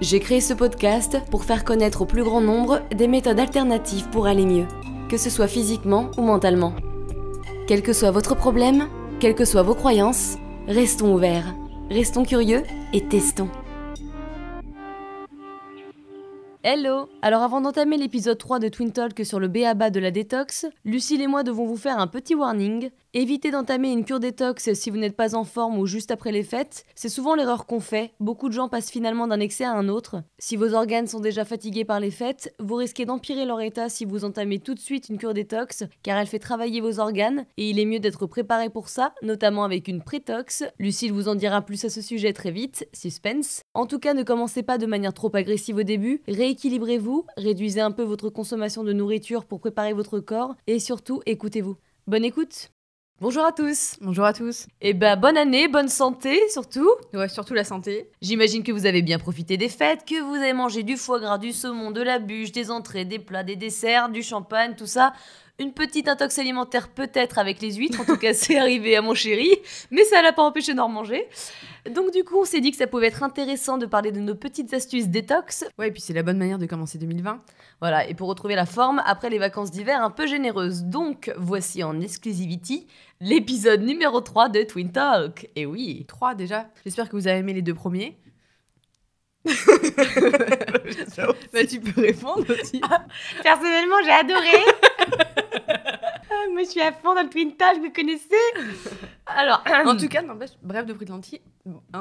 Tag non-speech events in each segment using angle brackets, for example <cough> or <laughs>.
J'ai créé ce podcast pour faire connaître au plus grand nombre des méthodes alternatives pour aller mieux, que ce soit physiquement ou mentalement. Quel que soit votre problème, quelles que soient vos croyances, restons ouverts, restons curieux et testons. Hello Alors avant d'entamer l'épisode 3 de Twin Talk sur le BABA de la détox, Lucille et moi devons vous faire un petit warning. Évitez d'entamer une cure détox si vous n'êtes pas en forme ou juste après les fêtes, c'est souvent l'erreur qu'on fait, beaucoup de gens passent finalement d'un excès à un autre. Si vos organes sont déjà fatigués par les fêtes, vous risquez d'empirer leur état si vous entamez tout de suite une cure détox, car elle fait travailler vos organes, et il est mieux d'être préparé pour ça, notamment avec une prétox. Lucille vous en dira plus à ce sujet très vite, suspense. En tout cas, ne commencez pas de manière trop agressive au début, rééquilibrez-vous, réduisez un peu votre consommation de nourriture pour préparer votre corps, et surtout, écoutez-vous. Bonne écoute Bonjour à tous. Bonjour à tous. Et bah bonne année, bonne santé surtout. Ouais, surtout la santé. J'imagine que vous avez bien profité des fêtes, que vous avez mangé du foie gras, du saumon, de la bûche, des entrées, des plats, des desserts, du champagne, tout ça. Une petite intox alimentaire peut-être avec les huîtres, en tout cas <laughs> c'est arrivé à mon chéri, mais ça l'a pas empêché d'en manger. Donc du coup on s'est dit que ça pouvait être intéressant de parler de nos petites astuces détox. Ouais, et puis c'est la bonne manière de commencer 2020. Voilà, et pour retrouver la forme après les vacances d'hiver un peu généreuses. Donc voici en exclusivity l'épisode numéro 3 de Twin Talk. Et oui. 3 déjà. J'espère que vous avez aimé les deux premiers. <laughs> bah, tu peux répondre aussi. Personnellement, j'ai adoré. <laughs> Ah, moi, je suis à fond dans le Twin Talk, vous connaissez? Alors, <clears throat> en tout cas, n'empêche, bref de. En tout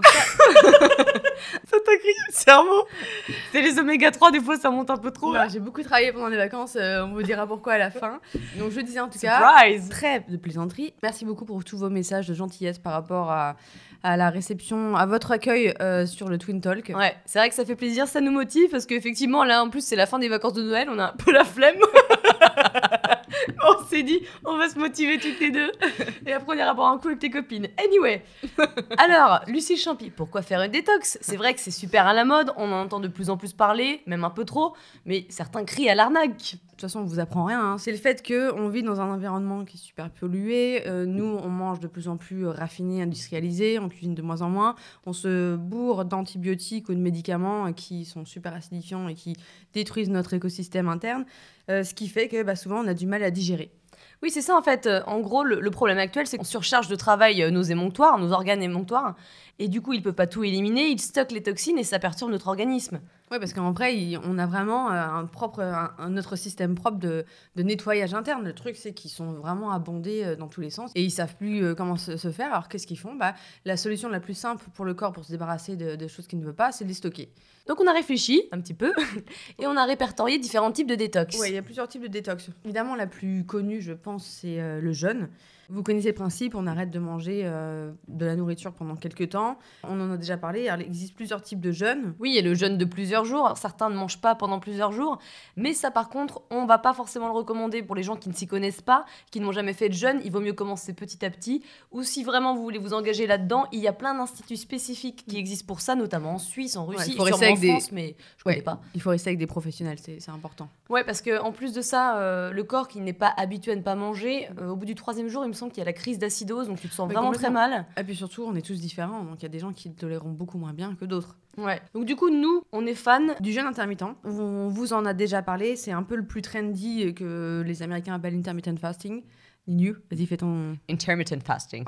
cas, <laughs> ça t'a crié le cerveau. C'est les oméga 3, des fois, ça monte un peu trop. J'ai beaucoup travaillé pendant les vacances, euh, on vous dira pourquoi à la fin. Donc, je disais en tout Surprise. cas, très de plaisanterie. Merci beaucoup pour tous vos messages de gentillesse par rapport à, à la réception, à votre accueil euh, sur le Twin Talk. Ouais, c'est vrai que ça fait plaisir, ça nous motive parce qu'effectivement, là en plus, c'est la fin des vacances de Noël, on a un peu la flemme. <laughs> <laughs> on s'est dit, on va se motiver toutes les deux et après on ira boire un coup avec tes copines. Anyway, <laughs> alors, Lucie Champy, pourquoi faire une détox? C'est vrai que c'est super à la mode, on en entend de plus en plus parler, même un peu trop, mais certains crient à l'arnaque. De toute façon, on vous apprend rien. hein. C'est le fait qu'on vit dans un environnement qui est super pollué. Euh, nous, on mange de plus en plus raffiné, industrialisé. On cuisine de moins en moins. On se bourre d'antibiotiques ou de médicaments qui sont super acidifiants et qui détruisent notre écosystème interne. Euh, ce qui fait que bah, souvent, on a du mal à digérer. Oui, c'est ça en fait. Euh, En gros, le, le problème actuel, c'est qu'on surcharge de travail euh, nos émonctoires, nos organes émonctoires, et du coup, il peut pas tout éliminer, il stocke les toxines et ça perturbe notre organisme. Oui, parce qu'en vrai, il- on a vraiment euh, un propre, un, un- notre système propre de, de nettoyage interne. Le truc, c'est qu'ils sont vraiment abondés euh, dans tous les sens et ils savent plus euh, comment se, se faire. Alors, qu'est-ce qu'ils font? Bah, La solution la plus simple pour le corps pour se débarrasser de, de choses qu'il ne veut pas, c'est de les stocker. Donc on a réfléchi un petit peu <laughs> et on a répertorié différents types de détox. Oui, il y a plusieurs types de détox. Évidemment, la plus connue, je pense, c'est le jeûne. Vous connaissez le principe, on arrête de manger euh, de la nourriture pendant quelques temps. On en a déjà parlé, il existe plusieurs types de jeûne. Oui, il y a le jeûne de plusieurs jours. Alors, certains ne mangent pas pendant plusieurs jours, mais ça, par contre, on va pas forcément le recommander pour les gens qui ne s'y connaissent pas, qui n'ont jamais fait de jeûne. Il vaut mieux commencer petit à petit. Ou si vraiment vous voulez vous engager là-dedans, il y a plein d'instituts spécifiques qui existent pour ça, notamment en Suisse, en Russie, il faut en avec des- France, mais je Ouais. connais pas. Il faut rester avec des professionnels, c'est c'est important. Ouais, parce que en plus de ça, euh, le corps qui n'est pas habitué à ne pas manger, euh, au bout du troisième jour, il me semble qu'il y a la crise d'acidose, donc tu te sens vraiment très mal. Et puis surtout, on est tous différents, donc il y a des gens qui toléreront beaucoup moins bien que d'autres. Ouais. Donc du coup, nous, on est fans Du jeûne intermittent, on vous en a déjà parlé, c'est un peu le plus trendy que les Américains appellent intermittent fasting. Vas-y, fais ton. intermittent fasting.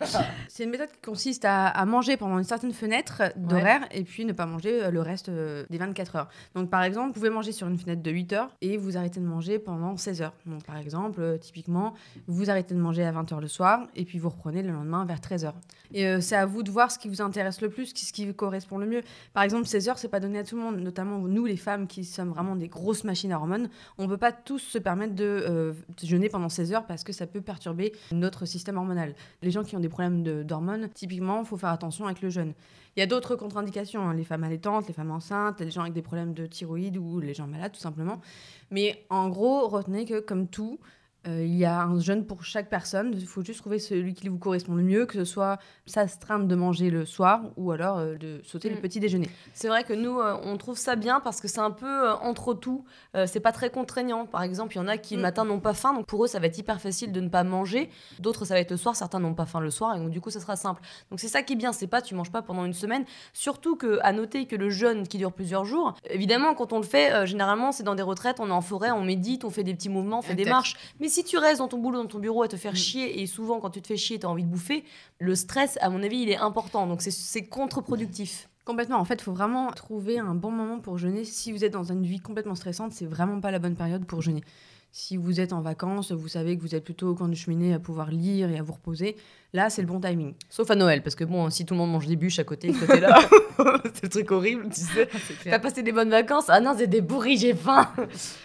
<laughs> C'est une méthode qui consiste à, à manger pendant une certaine fenêtre d'horaire et puis ne pas manger euh, le reste euh, des 24 heures. Donc par exemple, vous pouvez manger sur une fenêtre de 8 heures et vous arrêtez de manger pendant 16 heures. Donc par exemple, euh, typiquement, vous arrêtez de manger à 20 heures le soir et puis vous reprenez le lendemain vers 13 heures. Et euh, c'est à vous de voir ce qui vous intéresse le plus, ce qui correspond le mieux. Par exemple, 16 heures, c'est pas donné à tout le monde, notamment nous les femmes qui sommes vraiment des grosses machines à hormones. On peut pas tous se permettre de euh, jeûner pendant 16 heures parce que ça ça peut perturber notre système hormonal. Les gens qui ont des problèmes d'hormones, typiquement, il faut faire attention avec le jeûne. Il y a d'autres contre-indications, hein, les femmes allaitantes, les femmes enceintes, les gens avec des problèmes de thyroïde ou les gens malades, tout simplement. Mais en gros, retenez que comme tout, euh, il y a un jeûne pour chaque personne. Il faut juste trouver celui qui vous correspond le mieux, que ce soit s'astreindre de manger le soir ou alors euh, de sauter le mm. petit déjeuner. C'est vrai que nous, euh, on trouve ça bien parce que c'est un peu entre tout. c'est pas très contraignant. Par exemple, il y en a qui le mm. matin n'ont pas faim, donc pour eux, ça va être hyper facile de ne pas manger. D'autres, ça va être le soir. Certains n'ont pas faim le soir, et donc du coup, ça sera simple. Donc c'est ça qui est bien. C'est pas tu manges pas pendant une semaine. Surtout que à noter que le jeûne qui dure plusieurs jours, évidemment, quand on le fait, généralement, c'est dans des retraites, on est en forêt, on médite, on fait des petits mouvements, on fait des marches. Mais si tu restes dans ton boulot, dans ton bureau à te faire mm. chier, et souvent quand tu te fais chier, tu as envie de bouffer, le stress, à mon avis, il est important. Donc c'est contre-productif. Complètement. En fait, il faut vraiment trouver un bon moment pour jeûner. Si vous êtes dans une vie complètement stressante, c'est vraiment pas la bonne période pour jeûner. Si vous êtes en vacances, vous savez que vous êtes plutôt au coin du cheminée à pouvoir lire et à vous reposer. Là, c'est le bon timing. Sauf à Noël, parce que bon, si tout le monde mange des bûches à côté, côté là, <laughs> <laughs> c'est le truc horrible, tu sais. <laughs> T'as passé des bonnes vacances Ah non, c'est des bourris, j'ai faim.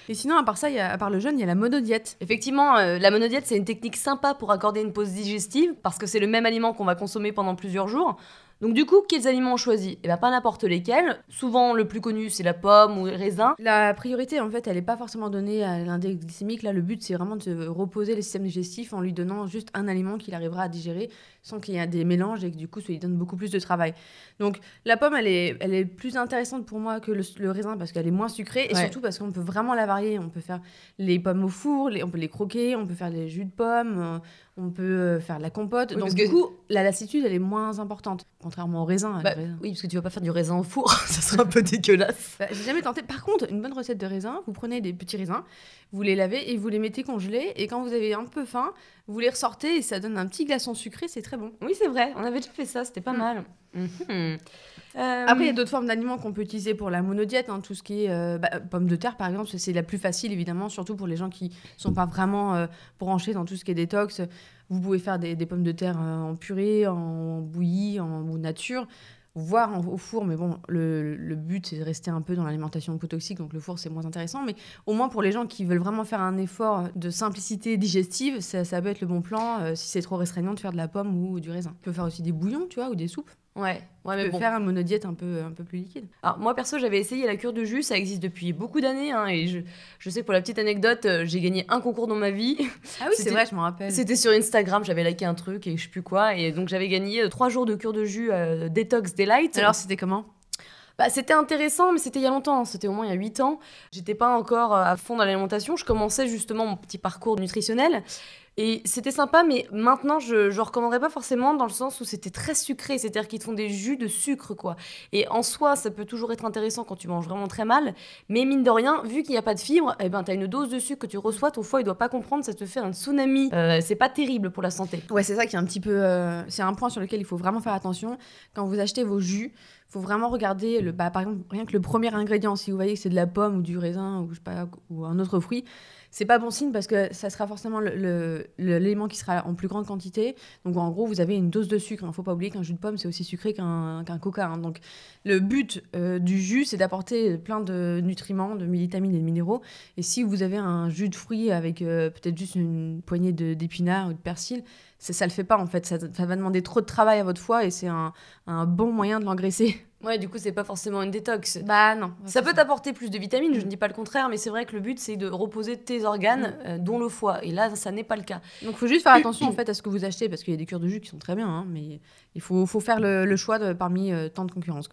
et sinon, à part ça, y a, à part le jeûne, il y a la monodiète. Effectivement, euh, la monodiète, c'est une technique sympa pour accorder une pause digestive, parce que c'est le même aliment qu'on va consommer pendant plusieurs jours. Donc du coup, quels aliments on choisit? Eh bien pas n'importe lesquels. Souvent le plus connu c'est la pomme ou le raisin. La priorité en fait, elle n'est pas forcément donnée à l'index glycémique. Là, le but c'est vraiment de reposer le système digestif en lui donnant juste un aliment qu'il arrivera à digérer sans qu'il y ait des mélanges et que du coup ça lui donne beaucoup plus de travail. Donc la pomme, elle est, elle est plus intéressante pour moi que le, raisin parce qu'elle est moins sucrée et surtout parce qu'on peut vraiment la varier. On peut faire les pommes au four, on peut les croquer, on peut faire des jus de pommes, euh, on peut euh, faire de la compote. Donc du coup, la lassitude, elle est moins importante, contrairement au raisin. Bah, oui, parce que tu vas pas faire du raisin au four, <laughs> ça serait un peu dégueulasse. Bah, j'ai jamais tenté. Par contre, une bonne recette de raisin, vous prenez des petits raisins, vous les lavez et vous les mettez congelés et quand vous avez un peu faim, vous les ressortez et ça donne un petit glaçon sucré, c'est très bon. Oui, c'est vrai, on avait déjà fait ça, c'était pas mm. mal. Mhm. Euh, Après, il y a d'autres formes d'aliments qu'on peut utiliser pour la monodiète, hein, tout ce qui est euh, bah, pommes de terre par exemple, c'est la plus facile évidemment, surtout pour les gens qui sont pas vraiment euh, branchés dans tout ce qui est détox. Vous pouvez faire des, pommes de terre en purée, en bouillie, en nature voire au four, mais bon, le, but c'est de rester un peu dans l'alimentation hypotoxique, donc le four c'est moins intéressant, mais au moins pour les gens qui veulent vraiment faire un effort de simplicité digestive, ça, ça peut être le bon plan, euh, si c'est trop restreignant, de faire de la pomme ou du raisin. On peut faire aussi des bouillons, tu vois, ou des soupes. Ouais, ouais mais bon. faire un monodiète un peu, un peu plus liquide. Alors moi perso j'avais essayé la cure de jus, ça existe depuis beaucoup d'années hein, et je, je, sais pour la petite anecdote, euh, j'ai gagné un concours dans ma vie. Ah oui c'est vrai, je me rappelle. C'était sur Instagram, j'avais liké un truc et je sais plus quoi et donc j'avais gagné euh, trois jours de cure de jus euh, Detox Delight. Alors c'était comment? Bah, c'était intéressant, mais c'était il y a longtemps, hein. c'était au moins il y a 8 ans. J'étais pas encore à fond dans l'alimentation, je commençais justement mon petit parcours nutritionnel. Et c'était sympa, mais maintenant, je ne recommanderais pas forcément dans le sens où c'était très sucré, c'est-à-dire qu'ils te font des jus de sucre, quoi. Et en soi, ça peut toujours être intéressant quand tu manges vraiment très mal, mais mine de rien, vu qu'il n'y a pas de fibres, eh ben, tu as une dose de sucre que tu reçois, ton foie, il doit pas comprendre, ça te fait un tsunami. Euh, c'est pas terrible pour la santé. Ouais, c'est ça qui est un petit peu... Euh, c'est un point sur lequel il faut vraiment faire attention. Quand vous achetez vos jus, faut vraiment regarder, le, bah, par exemple, rien que le premier ingrédient, si vous voyez que c'est de la pomme ou du raisin ou, je sais pas, ou un autre fruit, c'est pas bon signe parce que ça sera forcément l'élément qui sera en plus grande quantité. Donc en gros, vous avez une dose de sucre. Il ne faut pas oublier qu'un jus de pomme, c'est aussi sucré qu'un coca. Hein. Donc le but euh, du jus, c'est d'apporter plein de nutriments, de vitamines et de minéraux. Et si vous avez un jus de fruits avec euh, peut-être juste une poignée d'épinards ou de persil, ça le fait pas en fait. Ça, va demander trop de travail à votre foie et c'est un bon moyen de l'engraisser. Ouais, du coup, c'est pas forcément une détox. Bah non. Ça peut t'apporter plus de vitamines, je ne dis pas le contraire, mais c'est vrai que le but, c'est de reposer tes organes, mm. euh, dont le foie. Et là, ça n'est pas le cas. Donc, il faut juste faire <coughs> attention en fait à ce que vous achetez, parce qu'il y a des cures de jus qui sont très bien, hein, mais il faut, faut faire le, choix de, parmi euh, tant de concurrence.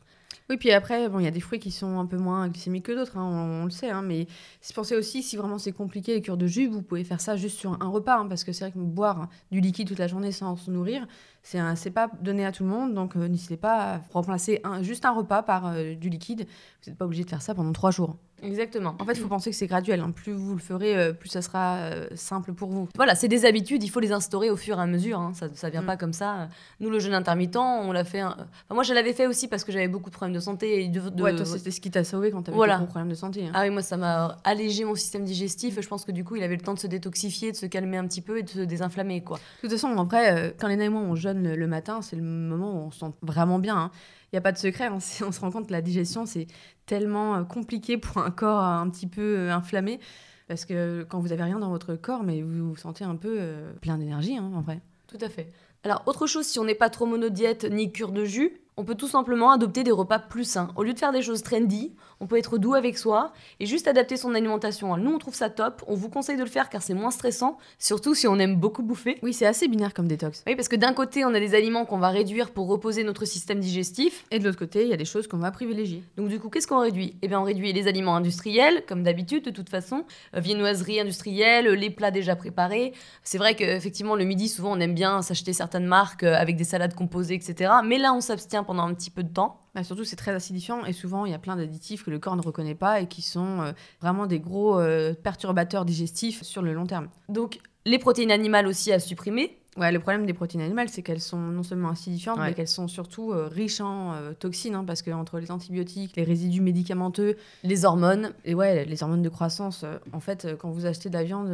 Oui, puis après, bon, il y a des fruits qui sont un peu moins glycémiques que d'autres, hein, on, le sait, hein, mais pensez aussi, si vraiment c'est compliqué les cures de jus, vous pouvez faire ça juste sur un repas, parce que c'est vrai que boire du liquide toute la journée sans se nourrir, c'est pas donné à tout le monde, donc euh, n'hésitez pas à remplacer un, juste un repas par euh, du liquide. Vous n'êtes pas obligé de faire ça pendant trois jours. Exactement. En fait, il faut penser que c'est graduel. Hein. Plus vous le ferez, euh, plus ça sera simple pour vous. Voilà, c'est des habitudes, il faut les instaurer au fur et à mesure. Hein. Ça ne vient mm. pas comme ça. Nous, le jeûne intermittent, on l'a fait. moi, je l'avais fait aussi parce que j'avais beaucoup de problèmes de santé. Et de, Ouais, toi, c'était ce qui t'a sauvé quand tu avais voilà. beaucoup de problèmes de santé. Hein. Ah oui, moi, ça m'a allégé mon système digestif. Je pense que du coup, il avait le temps de se détoxifier, de se calmer un petit peu et de se désinflammer. Quoi. De toute façon, après, quand les et moi, on jeûne le matin, c'est le moment où on se sent vraiment bien. N'y a pas de secret, hein. on se rend compte que la digestion, c'est tellement euh, compliqué pour un corps un petit peu euh, inflammé. Parce que quand vous avez rien dans votre corps, mais vous vous sentez un peu plein d'énergie, hein, en vrai. Tout à fait. Alors, autre chose, si on n'est pas trop monodiète ni cure de jus, on peut tout simplement adopter des repas plus sains. Au lieu de faire des choses trendy, on peut être doux avec soi et juste adapter son alimentation. Nous, on trouve ça top. On vous conseille de le faire car c'est moins stressant, surtout si on aime beaucoup bouffer. Oui, c'est assez binaire comme détox. Oui, parce que d'un côté, on a des aliments qu'on va réduire pour reposer notre système digestif. Et de l'autre côté, il y a des choses qu'on va privilégier. Donc du coup, qu'est-ce qu'on réduit? Eh bien, on réduit les aliments industriels, comme d'habitude, de toute façon. Euh, viennoiserie industrielle, les plats déjà préparés. C'est vrai qu'effectivement, le midi, souvent, on aime bien s'acheter certaines marques euh, avec des salades composées, etc. Mais là, on s'abstient pendant un petit peu de temps bah, surtout, c'est très acidifiant et souvent, il y a plein d'additifs que le corps ne reconnaît pas et qui sont euh, vraiment des gros euh, perturbateurs digestifs sur le long terme. Donc, les protéines animales aussi à supprimer. Ouais, le problème des protéines animales, c'est qu'elles sont non seulement acidifiantes, mais qu'elles sont surtout euh, riches en toxines, hein, parce que entre les antibiotiques, les résidus médicamenteux, les hormones, et ouais, les hormones de croissance, en fait, quand vous achetez de la viande,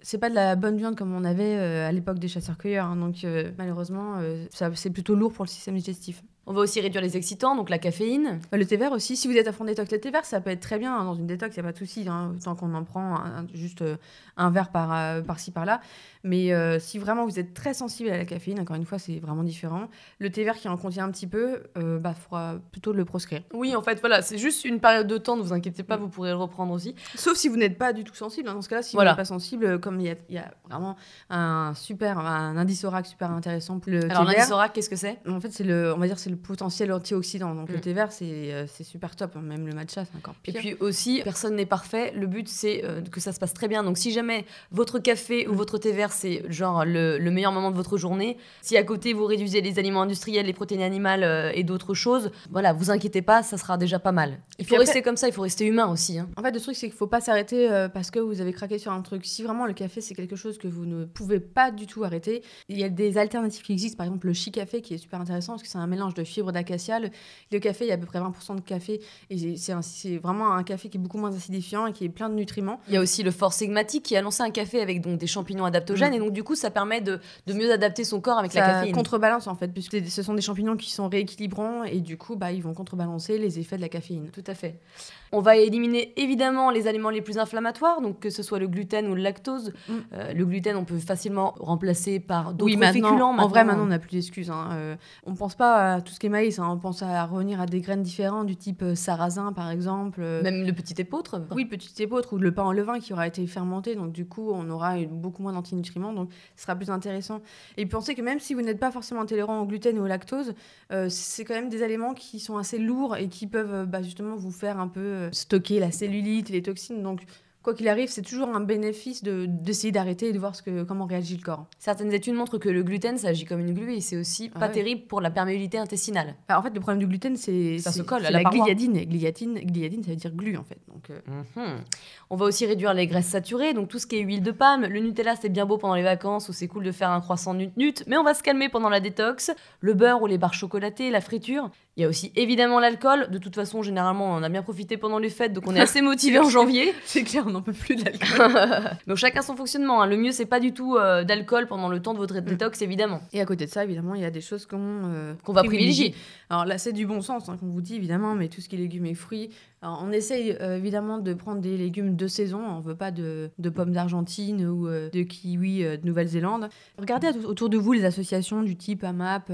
c'est pas de la bonne viande comme on avait à l'époque des chasseurs-cueilleurs, hein, donc malheureusement, c'est plutôt lourd pour le système digestif. On va aussi réduire les excitants, donc la caféine. Le thé vert aussi, si vous êtes à fond détox, le thé vert, ça peut être très bien hein, dans une détox, il n'y a pas de souci, hein, tant qu'on en prend juste euh, un verre par, euh, par-ci, par-là. Mais euh, si vraiment vous êtes très sensible à la caféine, encore une fois, c'est vraiment différent. Le thé vert qui en contient un petit peu, il bah, faudra plutôt le proscrire. Oui, en fait, voilà, c'est juste une période de temps, ne vous inquiétez pas, vous pourrez le reprendre aussi. Sauf si vous n'êtes pas du tout sensible. Hein. Dans ce cas-là, si vous n'êtes pas sensible, comme il y, a vraiment un super, un indice ORAC super intéressant pour le Alors, l'indice ORAC, qu'est-ce que c'est? En fait, c'est le, on va dire, c'est le potentiel anti Occident. Donc le mm. thé vert, euh, c'est super top. Hein. Même le matcha, c'est encore pire. Et puis aussi, personne n'est parfait. Le but, c'est euh, que ça se passe très bien. Donc si jamais votre café ou mm. votre thé vert, c'est genre le, meilleur moment de votre journée, si à côté vous réduisez les aliments industriels, les protéines animales euh, et d'autres choses, voilà, vous inquiétez pas, ça sera déjà pas mal. Il faut rester comme ça, il faut rester humain aussi. Hein. En fait, le truc, c'est qu'il faut pas s'arrêter parce que vous avez craqué sur un truc. Si vraiment le café, c'est quelque chose que vous ne pouvez pas du tout arrêter, il y a des alternatives qui existent. Par exemple, le chi café qui est super intéressant parce que c'est un mélange de fibres d'acacia. Le café il y a à peu près 20% de café. Et c'est vraiment un café qui est beaucoup moins acidifiant et qui est plein de nutriments. Il y a aussi le Force Sigmatic qui a lancé un café avec donc, des champignons adaptogènes. Et donc, du coup, ça permet de, de mieux adapter son corps avec la caféine. contrebalance, en fait, puisque ce sont des champignons qui sont rééquilibrants. Et du coup, bah, ils vont contrebalancer les effets de la caféine. Tout à fait. On va éliminer évidemment les aliments les plus inflammatoires, donc que ce soit le gluten ou le lactose. Mm. Euh, le gluten, on peut facilement remplacer par d'autres oui, féculents. En vrai, maintenant, on n'a plus d'excuses. Hein. Euh, on ne pense pas à tout ce qui est maïs, hein. on pense à revenir à des graines différentes, du type euh, sarrasin par exemple. Même le petit épeautre Oui, petit épeautre ou le pain en levain qui aura été fermenté, donc du coup, on aura beaucoup moins donc ce sera plus intéressant. Et pensez que même si vous n'êtes pas forcément intolérant au gluten ou au lactose, c'est quand même des aliments qui sont assez lourds et qui peuvent bah, justement vous faire un peu euh, stocker la cellulite, les toxines. Donc, quoi qu'il arrive, c'est toujours un bénéfice d'essayer d'arrêter et de voir ce que, comment réagit le corps. Certaines études montrent que le gluten, ça agit comme une glu et c'est aussi ah pas terrible pour la perméabilité intestinale. Bah, en fait, le problème du gluten, c'est ça se colle à la, gliadine. gliadine. Gliadine, ça veut dire glu en fait. Donc, euh. mhm. On va aussi réduire les graisses saturées, donc tout ce qui est huile de palme. Le Nutella, c'est bien beau pendant les vacances où c'est cool de faire un croissant nut-nut, mais on va se calmer pendant la détox. Le beurre ou les barres chocolatées, la friture. Il y a aussi évidemment l'alcool. De toute façon, généralement, on a bien profité pendant les fêtes, donc on est assez motivé en janvier. <laughs> C'est clair, on n'en peut plus de l'alcool. <laughs> donc chacun son fonctionnement. Hein. Le mieux, c'est pas du tout euh, d'alcool pendant le temps de votre mm. détox, évidemment. Et à côté de ça, évidemment, il y a des choses qu'on euh, va privilégier. Alors là, c'est du bon sens hein, qu'on vous dit, évidemment, mais tout ce qui est légumes et fruits, on essaye euh, évidemment de prendre des légumes de saison. On veut pas de, pommes d'Argentine ou de kiwis de Nouvelle-Zélande. Regardez autour de vous les associations du type AMAP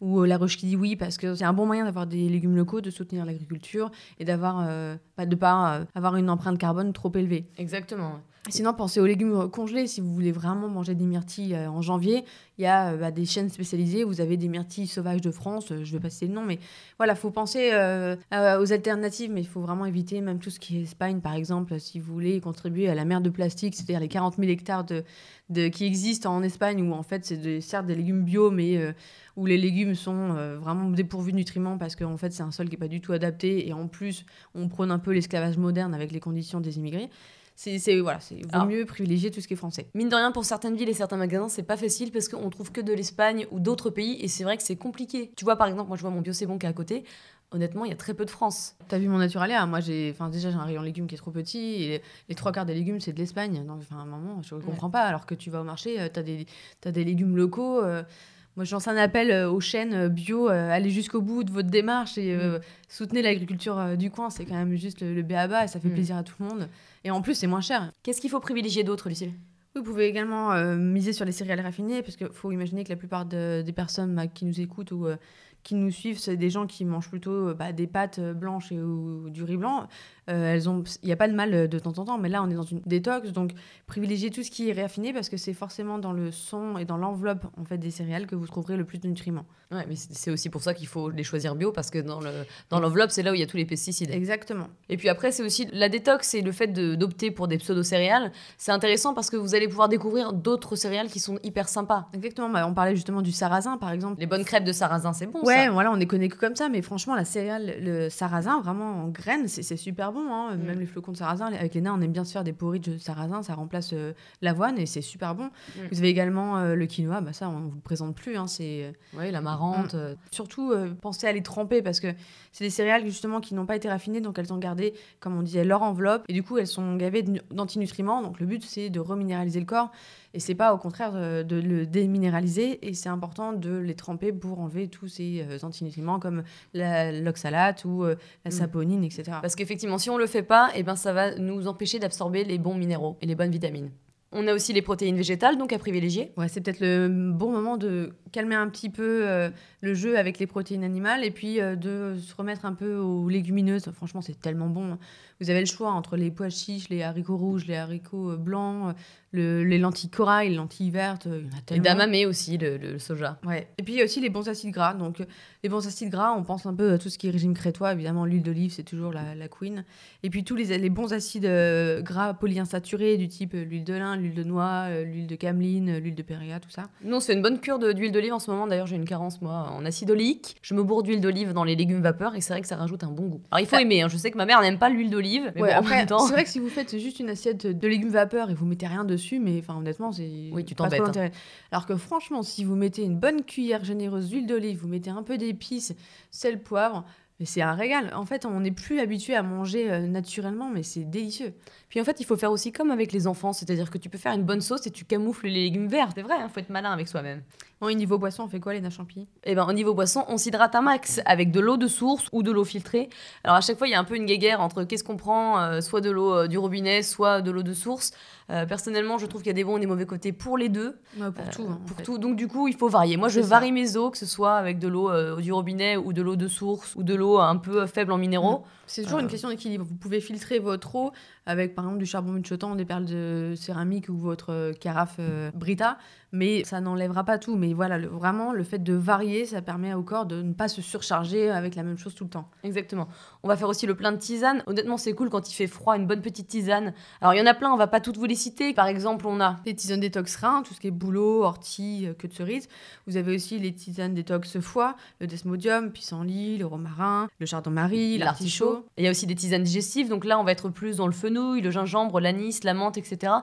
ou La Roche qui dit oui, parce que c'est un bon moyen d'avoir des légumes locaux, de soutenir l'agriculture et d'avoir euh, pas de pas euh, avoir une empreinte carbone trop élevée. Exactement. Sinon, pensez aux légumes congelés. Si vous voulez vraiment manger des myrtilles euh, en janvier, il y a bah, des chaînes spécialisées. Vous avez des myrtilles sauvages de France. je ne vais pas citer le nom, mais voilà, faut penser aux alternatives, mais il faut vraiment éviter même tout ce qui est Espagne, par exemple, si vous voulez contribuer à la mer de plastique, c'est-à-dire les 40 000 hectares de, de, qui existent en Espagne, où en fait, c'est certes des légumes bio, mais où les légumes sont euh, vraiment dépourvus de nutriments parce qu'en fait c'est un sol qui n'est pas du tout adapté et en plus on prône un peu l'esclavage moderne avec les conditions des immigrés. C'est voilà, c'est vaut mieux privilégier tout ce qui est français. Mine de rien, pour certaines villes et certains magasins, c'est pas facile parce qu'on trouve que de l'Espagne ou d'autres pays et c'est vrai que c'est compliqué. Tu vois, par exemple, moi je vois mon bio c'est bon qui est à côté. Honnêtement, il y a très peu de France. T'as vu mon Naturalia Moi, j'ai, enfin, déjà, j'ai un rayon légumes qui est trop petit et les, trois quarts des légumes, c'est de l'Espagne. Donc, enfin, à un moment, je ne comprends pas. Alors que tu vas au marché, euh, tu as des, as des légumes locaux. Euh, Moi, je lance un appel euh, aux chaînes euh, bio, euh, allez jusqu'au bout de votre démarche et euh, soutenez l'agriculture du coin. C'est quand même juste le, le BABA et ça fait Mm. plaisir à tout le monde. Et en plus, c'est moins cher. Qu'est-ce qu'il faut privilégier d'autre, Lucille? Vous pouvez également euh, miser sur les céréales raffinées parce qu'il faut imaginer que la plupart de- des personnes bah, qui nous écoutent ou euh, qui nous suivent, c'est des gens qui mangent plutôt bah, des pâtes blanches et, ou, du riz blanc. Euh, elles ont, il n'y a pas de mal euh, de temps en temps, mais là on est dans une détox, donc privilégiez tout ce qui est raffiné parce que c'est forcément dans le son et dans l'enveloppe en fait des céréales que vous trouverez le plus de nutriments. Ouais, mais c'est aussi pour ça qu'il faut les choisir bio parce que dans le dans l'enveloppe, c'est là où il y a tous les pesticides. Exactement. Et puis après, c'est aussi la détox et le fait de- d'opter pour des pseudo-céréales. C'est intéressant parce que vous allez pouvoir découvrir d'autres céréales qui sont hyper sympas. Exactement. Bah, on parlait justement du sarrasin par exemple. Les bonnes crêpes de sarrasin, c'est bon Ouais, ça. voilà, on est connu que comme ça, mais franchement, la céréale, le sarrasin, vraiment en graines, c'est c'est super bon. hein. Mm. Même les flocons de sarrasin, avec les nains, on aime bien se faire des porridge de sarrasin, ça remplace euh, l'avoine et c'est super bon. Mm. Vous avez également euh, le quinoa, bah ça, on vous le présente plus. hein, c'est Ouais, la marante. Euh, surtout euh, pensez à les tremper parce que c'est des céréales justement qui n'ont pas été raffinées, donc elles ont gardé, comme on disait, leur enveloppe et du coup elles sont gavées d'antinutriments. Donc le but c'est de reminéraliser le corps et c'est pas au contraire de, de le déminéraliser et c'est important de les tremper pour enlever tous ces euh, antinutriments comme la- l'oxalate ou euh, la Mm. saponine, etc. Parce qu'effectivement, si on le fait pas, eh ben, ça va nous empêcher d'absorber les bons minéraux et les bonnes vitamines. On a aussi les protéines végétales, donc à privilégier. Ouais, c'est peut-être le bon moment de calmer un petit peu euh, le jeu avec les protéines animales et puis euh, de se remettre un peu aux légumineuses. Franchement, c'est tellement bon. Vous avez le choix entre les pois chiches, les haricots rouges, les haricots euh, blancs, le- les lentilles corail, les lentilles vertes. Il y en a Et d'amamé aussi, le, le soja. Ouais. Et puis il y a aussi les bons acides gras. Donc les bons acides gras, on pense un peu à tout ce qui est régime crétois. Évidemment, l'huile d'olive, c'est toujours la, la queen. Et puis tous les, les bons acides euh, gras polyinsaturés du type l'huile de lin, l'huile de noix, euh, l'huile de cameline, euh, l'huile de péréa, tout ça. Nous, on se fait une bonne cure d'huile d'olive en ce moment. D'ailleurs, j'ai une carence, moi, en acide oléique. Je me bourre d'huile d'olive dans les légumes vapeur et c'est vrai que ça rajoute un bon goût. Alors, il faut aimer. hein. Je sais que ma mère n'aime pas l'huile d'olive. Mais Ouais, bon, en après, temps... c'est vrai que si vous faites juste une assiette de légumes vapeur et vous mettez rien dessus, mais enfin honnêtement, c'est Oui, tu t'embêtes, hein. Alors que franchement, si vous mettez une bonne cuillère généreuse d'huile d'olive, vous mettez un peu d'épices, sel, poivre, mais c'est un régal. En fait, on n'est plus habitué à manger euh, naturellement, mais c'est délicieux. Puis en fait, il faut faire aussi comme avec les enfants, c'est-à-dire que tu peux faire une bonne sauce et tu camoufles les légumes verts. C'est vrai, il faut être malin avec soi-même. Bon, et niveau boisson, on fait quoi les champi Et ben au niveau boisson, on s'hydrate un max avec de l'eau de source ou de l'eau filtrée. Alors à chaque fois, il y a un peu une guéguerre entre qu'est-ce qu'on prend, euh, soit de l'eau euh, du robinet, soit de l'eau de source. Euh, personnellement, je trouve qu'il y a des bons et des mauvais côtés pour les deux. Pour Euh, tout. hein, pour fait. tout. Donc du coup, il faut varier. Moi, je ça. varie mes eaux, que ce soit avec de l'eau euh, du robinet ou de l'eau de source ou de l'eau un peu faible en minéraux. C'est toujours Euh. une question d'équilibre. Vous pouvez filtrer votre eau avec, par exemple, du charbon muchotant, des perles de céramique ou votre euh, carafe euh, Brita, mais ça n'enlèvera pas tout. Mais voilà, le- vraiment, le fait de varier, ça permet au corps de ne pas se surcharger avec la même chose tout le temps. Exactement. On va faire aussi le plein de tisanes. Honnêtement, c'est cool quand il fait froid, une bonne petite tisane. Alors il y en a plein, on va pas toutes vous les citer. Par exemple, on a Les tisanes détox rein, tout ce qui est bouleau, ortie, euh, queue de cerise. Vous avez aussi les tisanes détox foie, le desmodium, pissenlit, le romarin, le chardon-marie, l'artichaut. Il y a aussi des tisanes digestives, donc là on va être plus dans le fenouil, le gingembre, l'anis, la menthe, etc.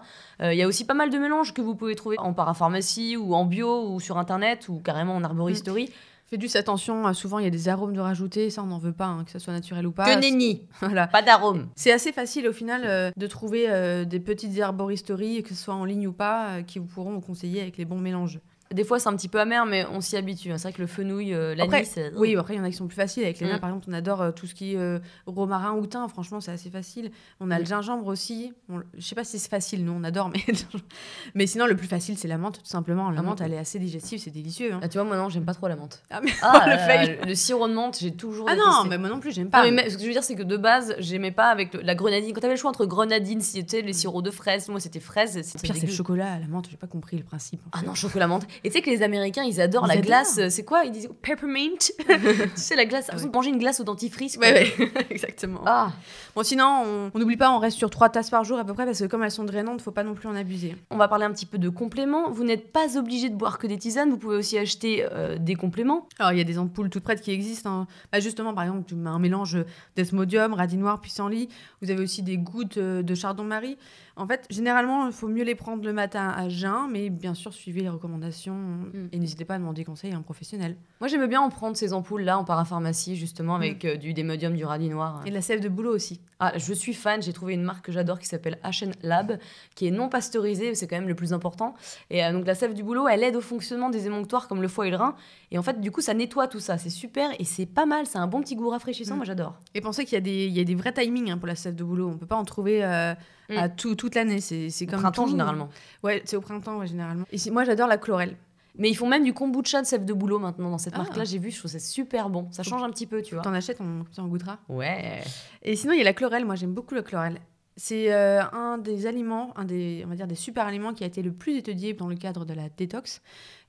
Euh, il y a aussi pas mal de mélanges que vous pouvez trouver en parapharmacie ou en bio ou sur internet ou carrément en arboristerie. Faites juste attention, euh, souvent il y a des arômes de rajouter, ça on n'en veut pas, hein, que ça soit naturel ou pas. Que nenni <laughs> Voilà. Pas d'arôme. C'est assez facile au final euh, de trouver euh, des petites herboristeries, que ce soit en ligne ou pas, euh, qui vous pourront vous conseiller avec les bons mélanges. Des fois c'est un petit peu amer, mais on s'y habitue. C'est vrai que le fenouil, euh, l'anis. Oui, après il y en a qui sont plus faciles. Avec les nains, Mm. par exemple, on adore euh, tout ce qui est euh, romarin ou thym. Franchement, c'est assez facile. On a Mm. le gingembre aussi. Bon, je sais pas si c'est facile, nous on adore, mais <laughs> mais sinon le plus facile c'est la menthe, tout simplement. La Mm. menthe, elle est assez digestive, c'est délicieux. hein. Ah, tu vois, moi non, j'aime pas trop la menthe. Ah, mais- Ah, <laughs> le sirop de menthe, j'ai toujours Ah détesté. non, mais moi non plus, j'aime Non, pas. mais ce que je veux dire, c'est que de base, j'aimais pas avec le- la grenadine. Quand t'avais le choix entre grenadine, si les sirops de fraises, moi c'était fraises. Pire, c'est le chocolat, la menthe, j'ai pas compris le principe. Ah non, chocolat menthe. Et tu sais que les Américains, ils adorent Ils la adorent. glace. euh, C'est quoi? Ils disent peppermint. <laughs> tu sais, la glace. Ah Ils ouais. ont mangé une glace au dentifrice. quoi. Ouais, ouais, <laughs> exactement. Ah, Bon, sinon, on- n'oublie pas, on reste sur trois tasses par jour à peu près, parce que comme elles sont drainantes, faut pas non plus en abuser. on va parler un petit peu de compléments. Vous n'êtes pas obligé de boire que des tisanes. Vous pouvez aussi acheter euh, des compléments. Alors, il y a des ampoules toutes prêtes qui existent. hein. Bah, justement, par exemple, tu mets un mélange d'esmodium, radis noir, pissenlit. Vous avez aussi des gouttes euh, de chardon-marie. En fait, généralement, il faut mieux les prendre le matin à jeun, mais bien sûr, suivez les recommandations. Mm. Et n'hésitez pas à demander conseil à un professionnel. Moi, j'aimais bien en prendre ces ampoules-là en parapharmacie, justement, avec euh, du démodium, du radis noir. Et la sève de boulot aussi. Ah, je suis fan, j'ai trouvé une marque que j'adore qui s'appelle HN Lab, qui est non pasteurisée, c'est quand même le plus important. Et euh, donc la sève du boulot, elle aide au fonctionnement des émonctoires comme le foie et le rein. Et en fait, du coup, ça nettoie tout ça, c'est super et c'est pas mal, c'est un bon petit goût rafraîchissant, Mm. moi j'adore. Et pensez qu'il y, a des- il y a des vrais timings hein, pour la sève de boulot. On peut pas en trouver euh, Mm. à tout- toute l'année. C'est comme printemps tout. généralement. Ouais, c'est au printemps, ouais, généralement. Et moi, j'adore la chlorelle. Mais ils font même du kombucha de sève de boulot maintenant dans cette Ah. marque-là, j'ai vu, je trouve ça super bon. Ça change un petit peu, tu vois. T'en achètes, on, on goûtera. Ouais. Et sinon, il y a la chlorelle. Moi, j'aime beaucoup la chlorelle. C'est euh, un des aliments, un des, on va dire, des super aliments qui a été le plus étudié dans le cadre de la détox.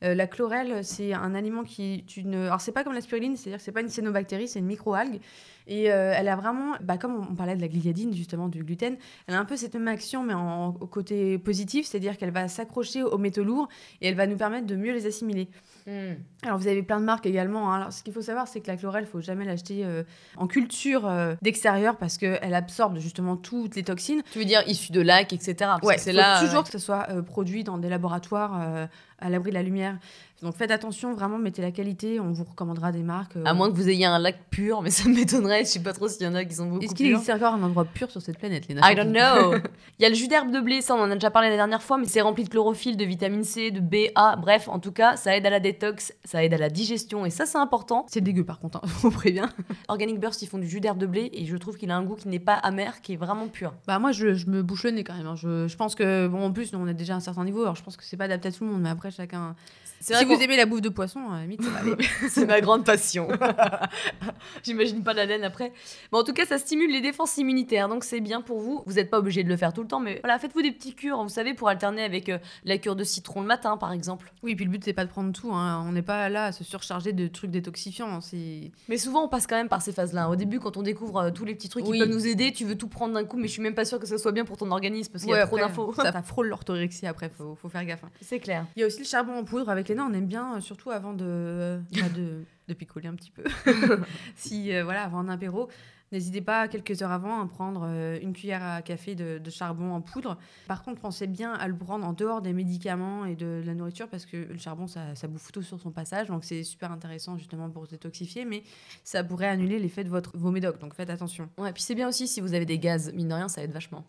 Euh, la chlorelle, c'est un aliment qui une. Alors, c'est pas comme la spiruline, c'est-à-dire que c'est pas une cyanobactérie, c'est une microalgue. Et euh, elle a vraiment, bah, comme on parlait de la gliadine, justement, du gluten, elle a un peu cette même action, mais en, au côté positif, c'est-à-dire qu'elle va s'accrocher aux métaux lourds et elle va nous permettre de mieux les assimiler. Hmm. Alors, vous avez plein de marques également. hein. Alors, ce qu'il faut savoir, c'est que la chlorelle, il faut jamais l'acheter euh, en culture euh, d'extérieur parce qu'elle absorbe justement toutes les toxines. Tu veux dire issu de lac, etc. Parce Ouais, c'est faut là. toujours que ce soit produit dans des laboratoires à l'abri de la lumière. manière Donc, faites attention, vraiment, mettez la qualité. On vous recommandera des marques. euh, À moins que vous ayez un lac pur, mais ça <laughs> m'étonnerait. Je sais pas trop s'il y en a qui sont beaucoup Est-ce qu'il existe encore un endroit pur sur cette planète, Léna I don't know. <laughs> Il y a le jus d'herbe de blé, ça on en a déjà parlé la dernière fois, mais c'est rempli de chlorophylle, de vitamine C, de B, A, bref, en tout cas, ça aide à la détox, ça aide à la digestion, et ça c'est important. C'est dégueu, par contre, hein, <laughs> je vous préviens. Organic Burst, ils font du jus d'herbe de blé, et je trouve qu'il a un goût qui n'est pas amer, qui est vraiment pur. Bah, moi, je, je me bouche le nez quand même. hein. Je, je pense que, bon, en plus, nous, on est déjà à un certain niveau. Alors, je pense que c'est pas adapté à tout le monde, mais après, chacun. C'est Si vrai vous aimez la bouffe de poisson, à la limite, ça va aller. <laughs> c'est ma grande passion. <laughs> J'imagine pas la laine après. Mais en tout cas, ça stimule les défenses immunitaires, donc c'est bien pour vous. Vous n'êtes pas obligé de le faire tout le temps, mais voilà, faites-vous des petits cures, vous savez, pour alterner avec euh, la cure de citron le matin, par exemple. Oui, puis le but, c'est pas de prendre tout. hein. On n'est pas là à se surcharger de trucs détoxifiants. C'est... Mais souvent, on passe quand même par ces phases-là. Au début, quand on découvre euh, tous les petits trucs Oui. qui peuvent nous aider, tu veux tout prendre d'un coup, mais je suis même pas sûre que ça soit bien pour ton organisme parce qu'il y a trop d'infos. Ça, <laughs> ça frôle l'orthorexie après, faut, faut faire gaffe. hein. C'est clair. Il y a aussi le charbon en poudre. Avec Léna, on aime bien, euh, surtout avant de, bah, de, <laughs> de picoler un petit peu. <laughs> si, euh, voilà, avant un apéro. N'hésitez pas, quelques heures avant, à prendre euh, une cuillère à café de, de charbon en poudre. Par contre, pensez bien à le prendre en dehors des médicaments et de la nourriture parce que le charbon, ça, ça bouffe tout sur son passage. Donc, c'est super intéressant justement pour se détoxifier, mais ça pourrait annuler l'effet de votre, vos médocs. Donc, faites attention. Ouais, puis c'est bien aussi si vous avez des gaz, mine de rien, ça aide vachement.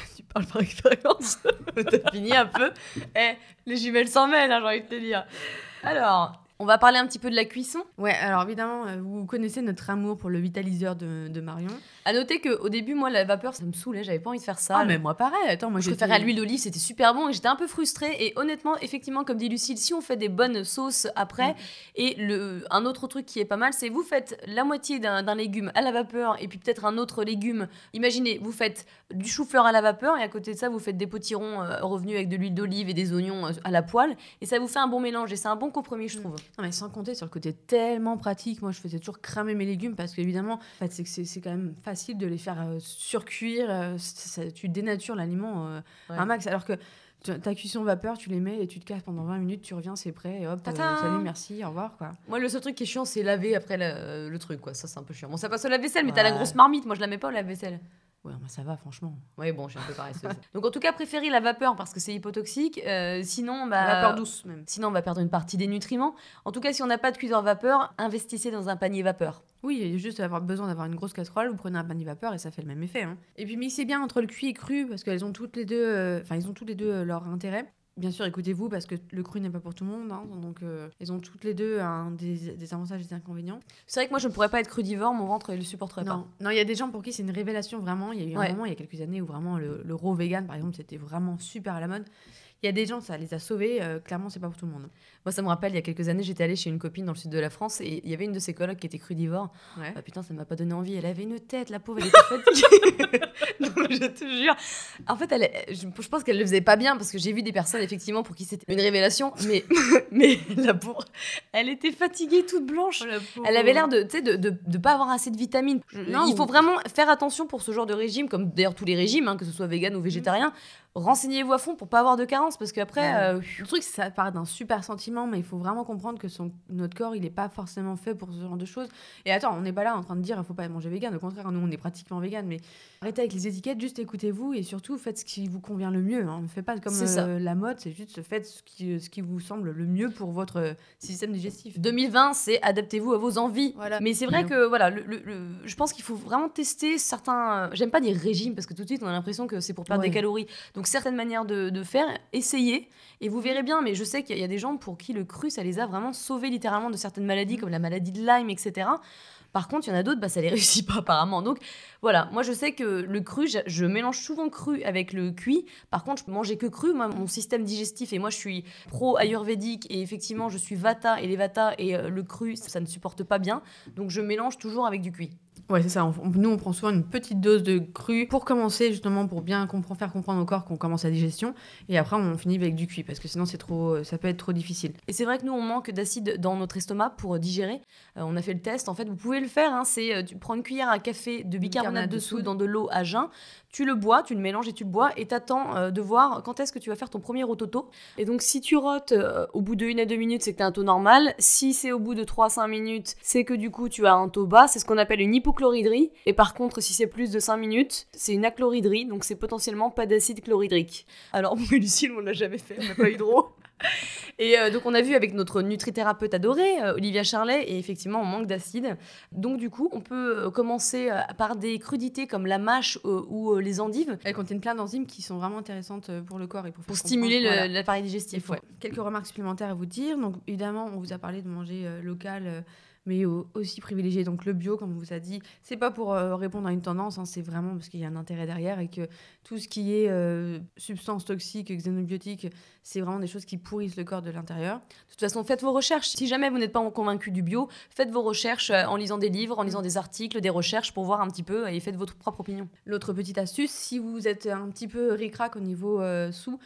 <laughs> tu parles par expérience. <laughs> T'as fini un peu. Eh, les jumelles s'en mêlent, hein, j'ai envie de te dire. Alors, on va parler un petit peu de la cuisson. Ouais, alors évidemment, euh, vous connaissez notre amour pour le vitaliseur de, de Marion. À noter qu'au début, moi, la vapeur, ça me saoulait, j'avais pas envie de faire ça. Ah, mais moi pareil, attends, moi je préférais à l'huile d'olive, c'était super bon et j'étais un peu frustrée. Et honnêtement, effectivement, comme dit Lucille, si on fait des bonnes sauces après, Mm. et le, un autre truc qui est pas mal, c'est vous faites la moitié d'un d'un légume à la vapeur et puis peut-être un autre légume. Imaginez, vous faites du chou-fleur à la vapeur et à côté de ça, vous faites des potirons euh, revenus avec de l'huile d'olive et des oignons euh, à la poêle. Et ça vous fait un bon mélange et c'est un bon compromis, je Mm. trouve. Non, mais sans compter sur le côté tellement pratique, moi je faisais toujours cramer mes légumes parce qu'évidemment, en fait, c'est que c'est c'est quand même facile de les faire euh, surcuire. euh, ça- tu dénatures l'aliment euh, Ouais. un max. Alors que ta cuisson vapeur, tu les mets et tu te casses pendant 20 minutes, tu reviens, c'est prêt, et hop, euh, salut, merci, au revoir. quoi. Moi, le seul truc qui est chiant, c'est laver après le, le truc, quoi. Ça, c'est un peu chiant. Bon, ça passe au lave-vaisselle, mais t'as la grosse marmite. Moi, je la mets pas au lave-vaisselle. Ouais, moi ça va, franchement. Oui, bon, je suis un peu paresseuse. <laughs> Donc, en tout cas, préférez la vapeur parce que c'est hypotoxique. Euh, sinon, bah. vapeur douce même. Sinon, on va perdre une partie des nutriments. En tout cas, si on n'a pas de cuiseur vapeur, investissez dans un panier vapeur. Oui, il y a juste avoir besoin d'avoir une grosse casserole, vous prenez un panier vapeur et ça fait le même effet. hein. Et puis mixez bien entre le cuit et cru parce qu'elles ont toutes les deux, euh, enfin ils ont toutes les deux euh, leur intérêt. Bien sûr, écoutez-vous parce que le cru n'est pas pour tout le monde, hein, donc euh, elles ont toutes les deux des, des avantages et des inconvénients. C'est vrai que moi, je ne pourrais pas être crudivore, mon ventre, il le supporterait pas. Non, non, il y a des gens pour qui c'est une révélation vraiment. Il y a eu un Ouais. moment, il y a quelques années, où vraiment le, le raw vegan, par exemple, c'était vraiment super à la mode. Il y a des gens, ça les a sauvés. euh, clairement, c'est pas pour tout le monde. Moi, ça me rappelle, il y a quelques années, j'étais allée chez une copine dans le sud de la France et il y avait une de ses colocs qui était crudivore. Ouais. Ah putain, ça m'a pas donné envie. Elle avait une tête, la pauvre, elle était fatiguée. <laughs> non, je te jure. En fait, elle, je, je pense qu'elle le faisait pas bien parce que j'ai vu des personnes, effectivement, pour qui c'était une révélation. Mais, <laughs> mais la pauvre, elle était fatiguée, toute blanche. Elle avait l'air de, de, de, de pas avoir assez de vitamines. Je- Non, il faut ou- vraiment faire attention pour ce genre de régime, comme d'ailleurs tous les régimes, hein, que ce soit vegan ou végétarien. Renseignez-vous à fond pour pas avoir de carence parce qu'après. euh, Le truc, ça part d'un super sentiment, mais il faut vraiment comprendre que son, notre corps, il n'est pas forcément fait pour ce genre de choses. Et attends, on n'est pas là en train de dire il faut pas manger vegan. Au contraire, nous, on est pratiquement vegan. Mais arrêtez avec les étiquettes, juste écoutez-vous et surtout faites ce qui vous convient le mieux. Hein. Ne faites pas comme euh, la mode, c'est juste faites ce qui, ce qui vous semble le mieux pour votre euh, système digestif. 2020, c'est adaptez-vous à vos envies. Voilà. Mais c'est vrai que voilà, le, le- le- je pense qu'il faut vraiment tester certains. J'aime pas dire régime parce que tout de suite on a l'impression que c'est pour perdre Ouais. des calories. Donc certaines manières de, de faire, essayez et vous verrez bien. Mais je sais qu'il y a des gens pour qui le cru ça les a vraiment sauvés littéralement de certaines maladies comme la maladie de Lyme, etc. Par contre, il y en a d'autres, bah, ça les <laughs> réussit pas apparemment. Donc voilà, moi je sais que le cru, je, je mélange souvent cru avec le cuit. Par contre, je peux manger que cru. Moi, mon système digestif, et moi je suis pro ayurvédique, et effectivement, je suis vata, et les vata et euh, le cru, ça ne supporte pas bien. Donc je mélange toujours avec du cuit. Ouais, c'est ça. On- nous, on prend souvent une petite dose de cru pour commencer, justement, pour bien faire comprendre au corps qu'on commence la digestion. Et après, on finit avec du cuit parce que sinon, c'est trop, ça peut être trop difficile. Et c'est vrai que nous, on manque d'acide dans notre estomac pour euh, digérer. Euh, on a fait le test. En fait, vous pouvez le faire. hein, c'est euh, tu prends une cuillère à café de bicarbonate de soude dans de l'eau à jeun. Tu le bois, tu le mélanges et tu le bois. Et t'attends euh, de voir quand est-ce que tu vas faire ton premier rototo. Et donc, si tu rotes euh, au bout de 1 à 2 minutes, c'est que tu as un taux normal. Si c'est au bout de 3 à 5 minutes, c'est que du coup, tu as un taux bas. C'est ce qu'on appelle une hypochloridrie. Et par contre, si c'est plus de 5 minutes, c'est une achloridrie. Donc, c'est potentiellement pas d'acide chlorhydrique. Alors, <laughs> Lucille, on l'a jamais fait. On n'a pas eu de. <laughs> <laughs> Et euh, donc on a vu avec notre nutrithérapeute adoré, euh, Olivia Charlet, et effectivement on manque d'acide. Donc du coup on peut euh, commencer par des crudités comme la mâche ou les endives Elles contiennent plein d'enzymes qui sont vraiment intéressantes pour le corps et pour, stimuler voilà. l'appareil Il digestif. ouais. quelques remarques supplémentaires à vous dire. Donc, évidemment, on vous a parlé de manger local, mais au- aussi privilégier donc le bio, comme on vous a dit. C'est pas pour euh, répondre à une tendance, hein, c'est vraiment parce qu'il y a un intérêt derrière et que tout ce qui est euh, substances toxiques, xénobiotiques, c'est vraiment des choses qui pourrissent le corps de l'intérieur. De toute façon faites vos recherches. Si jamais vous n'êtes pas convaincu du bio, faites vos recherches euh, en lisant des livres, en lisant des articles, des recherches pour voir un petit peu et faites votre propre opinion. L'autre petite astuce, si vous êtes un petit peu ric-rac au niveau euh, sous,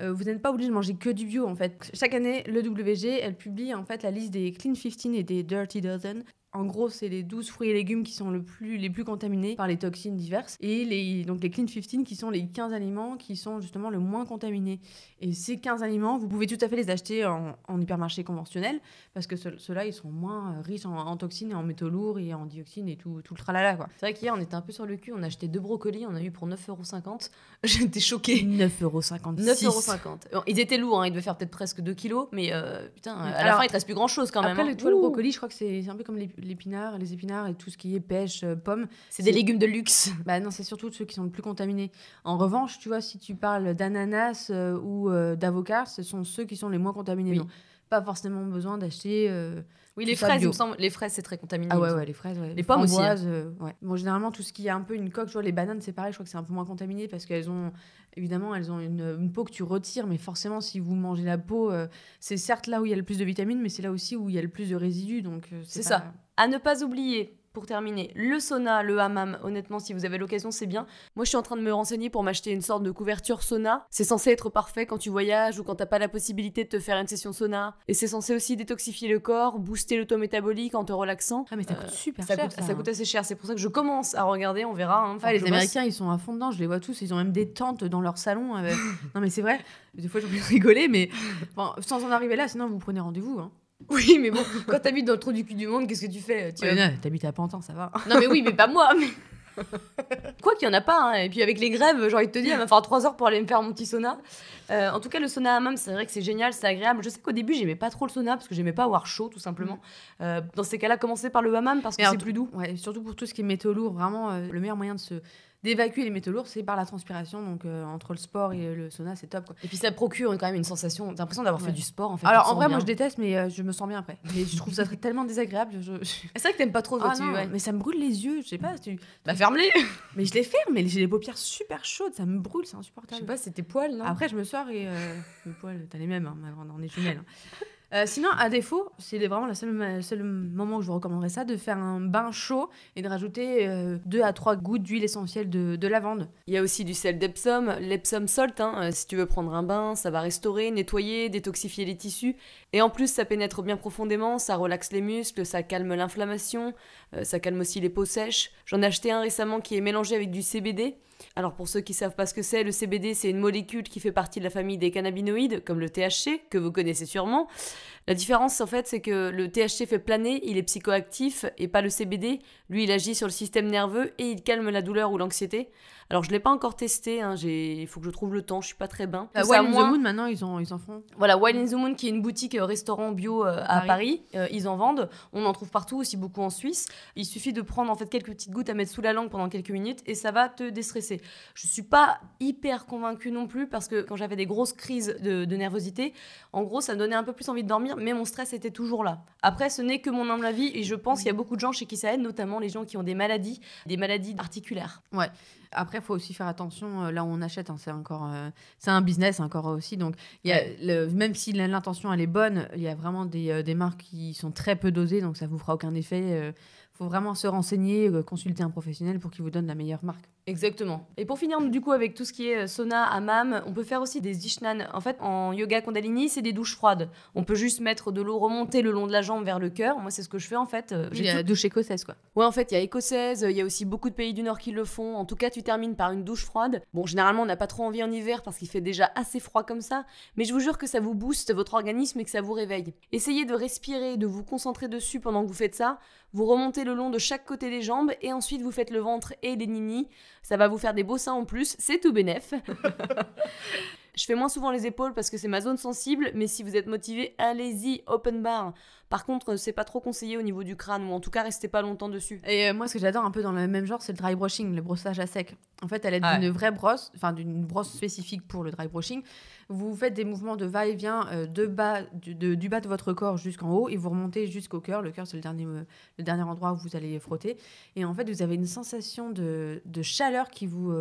euh, vous n'êtes pas obligé de manger que du bio en fait. Chaque année, le WG, elle publie en fait la liste des Clean 15 et des Dirty Dozen. En gros, c'est les 12 fruits et légumes qui sont le plus, les plus contaminés par les toxines diverses. Et les, donc les Clean 15 qui sont les 15 aliments qui sont justement le moins contaminés. Et ces 15 aliments, vous pouvez tout à fait les acheter en, en hypermarché conventionnel parce que ce- ceux-là, ils sont moins euh, riches en, en toxines et en métaux lourds et en dioxines et tout, tout le tralala quoi. C'est vrai qu'hier on était un peu sur le cul, on a acheté deux brocolis, on a eu pour 9,50€. <laughs> J'étais choquée. 9,56€. 9,50€. Ils étaient lourds, hein, ils devaient faire peut-être presque 2 kilos, mais euh, putain, à la fin il te reste plus grand chose quand même. Après, hein. le, tu vois, le brocoli, je crois que c'est c'est un peu comme l'ép- l'épinard, les épinards et tout ce qui est pêche, euh, pommes. c'est des légumes de luxe. <laughs> Bah non, c'est surtout ceux qui sont le plus contaminés. En revanche, tu vois, si tu parles d'ananas euh, ou euh, d'avocat, ce sont ceux qui sont les moins contaminés. Oui. Pas forcément besoin d'acheter. euh, Oui, les fraises, il me semble, les fraises c'est très contaminé. Ah ouais, ouais, les fraises, ouais. Les pommes aussi, hein. ouais. Bon, généralement, tout ce qui est un peu une coque, tu vois, les bananes, c'est pareil, je crois que c'est un peu moins contaminé parce qu'elles ont, évidemment, elles ont une, une peau que tu retires, mais forcément, si vous mangez la peau, euh, c'est certes là où il y a le plus de vitamines, mais c'est là aussi où il y a le plus de résidus, donc euh, C'est pas- ça. À ne pas oublier, pour terminer, le sauna, le hammam, honnêtement, si vous avez l'occasion, c'est bien. Moi, je suis en train de me renseigner pour m'acheter une sorte de couverture sauna. C'est censé être parfait quand tu voyages ou quand t'as pas la possibilité de te faire une session sauna. Et c'est censé aussi détoxifier le corps, booster le taux métabolique en te relaxant. Ah, mais ça Euh, coûte super Ça cher. coûte, ça coûte assez cher, c'est pour ça que je commence à regarder, on verra. hein. Ah, les. Américains, ils sont à fond dedans, je les vois tous, ils ont même des tentes dans leur salon. avec- <laughs> non, mais c'est vrai, des fois j'ai envie de rigoler, mais bon, sans en arriver là, sinon vous prenez rendez-vous. Hein. Oui, mais bon, quand t'habites dans le trou du cul du monde, qu'est-ce que tu fais tu Ouais, non, T'habites à Pantin, ça va. Non, mais oui, mais pas moi. Mais... <laughs> Quoi qu'il y en a pas, hein. et puis avec les grèves, j'ai envie de te dire, il va falloir 3 heures pour aller me faire mon petit sauna. Euh, en tout cas, le sauna hammam, c'est vrai que c'est génial, c'est agréable. Je sais qu'au début, j'aimais pas trop le sauna parce que j'aimais pas avoir chaud, tout simplement. Euh, dans ces cas-là, commencez par le hammam parce que c'est plus doux. Ouais, surtout pour tout ce qui est métaux lourds, vraiment, euh, le meilleur moyen de se d'évacuer les métaux lourds, c'est par la transpiration. Donc euh, entre le sport et le sauna, c'est top. Quoi. Et puis ça procure quand même une sensation, t'as l'impression d'avoir Ouais. fait du sport en fait. Alors en vrai, bien. moi je déteste, mais euh, je me sens bien après. Mais je trouve ça tellement désagréable. je- je- C'est vrai que t'aimes pas trop, Ah tu. non, ouais. mais ça me brûle les yeux. Je sais pas. Tu... Bah ferme-les <laughs> Mais je les ferme, mais j'ai les paupières super chaudes. Ça me brûle, c'est Je insupportable. sais pas, c'est tes poils, non? Après, je me sors et euh, le poil, t'as les mêmes, hein, on est jumelles. hein. Euh, sinon, à défaut, c'est vraiment le seul, moment où je vous recommanderais ça, de faire un bain chaud et de rajouter 2 à 3 gouttes d'huile essentielle de, de lavande. Il y a aussi du sel d'Epsom, l'Epsom salt. hein, euh, si tu veux prendre un bain, ça va restaurer, nettoyer, détoxifier les tissus. Et en plus, ça pénètre bien profondément, ça relaxe les muscles, ça calme l'inflammation, euh, ça calme aussi les peaux sèches. J'en ai acheté un récemment qui est mélangé avec du CBD. Alors pour ceux qui savent pas ce que c'est, le CBD c'est une molécule qui fait partie de la famille des cannabinoïdes, comme le THC, que vous connaissez sûrement. La différence en fait c'est que le THC fait planer, il est psychoactif, et pas le CBD. Lui il agit sur le système nerveux et il calme la douleur ou l'anxiété. Alors je l'ai pas encore testé, hein, il faut que je trouve le temps, je suis pas très bain. Euh, Wild in the Moon maintenant ils, ont, ils en font. Voilà, Wild in the Moon qui est une boutique euh, restaurant bio euh, à Paris, ils en vendent, on en trouve partout aussi beaucoup en Suisse. Il suffit de prendre en fait quelques petites gouttes à mettre sous la langue pendant quelques minutes et ça va te déstresser. Je suis pas hyper convaincue non plus parce que quand j'avais des grosses crises de, de, nervosité, en gros ça me donnait un peu plus envie de dormir, mais mon stress était toujours là. Après ce n'est que mon humble avis et je pense qu'il y a beaucoup de gens chez qui ça aide, notamment les gens qui ont des maladies, des maladies articulaires. Ouais. Après, il faut aussi faire attention euh, là où on achète. Hein, c'est encore, euh, c'est un business encore aussi. Donc, y a le, même si l'intention elle est bonne, il y a vraiment des, euh, des, marques qui sont très peu dosées, donc ça vous fera aucun effet faut vraiment se renseigner, euh, consulter un professionnel pour qu'il vous donne la meilleure marque. Exactement. Et pour finir, du coup, avec tout ce qui est euh, sauna, hammam, on peut faire aussi des ishnan. En fait, en yoga kundalini, c'est des douches froides. On peut juste mettre de l'eau remontée le long de la jambe vers le cœur. Moi, c'est ce que je fais en fait. Euh, a la douche écossaise, quoi. Ouais, en fait, il y a écossaise, il y a aussi beaucoup de pays du Nord qui le font. En tout cas, tu termines par une douche froide. Bon, généralement, on n'a pas trop envie en hiver parce qu'il fait déjà assez froid comme ça. Mais je vous jure que ça vous booste votre organisme et que ça vous réveille. Essayez de respirer, de vous concentrer dessus pendant que vous faites ça. Vous remontez le long de chaque côté des jambes et ensuite vous faites le ventre et les ninis. Ça va vous faire des beaux seins en plus, c'est tout bénef. <laughs> Je fais moins souvent les épaules parce que c'est ma zone sensible, mais si vous êtes motivé, allez-y, open bar. Par contre, c'est pas trop conseillé au niveau du crâne, ou en tout cas, restez pas longtemps dessus. Et euh, moi, ce que j'adore un peu dans le même genre, c'est le dry brushing, le brossage à sec. En fait, elle est d'une vraie brosse, enfin d'une brosse spécifique pour le dry brushing. Vous faites des mouvements de va-et-vient euh, de bas, du, du, bas de votre corps jusqu'en haut, et vous remontez jusqu'au cœur. Le cœur, c'est le dernier, euh, le dernier endroit où vous allez frotter. Et en fait, vous avez une sensation de, de chaleur qui vous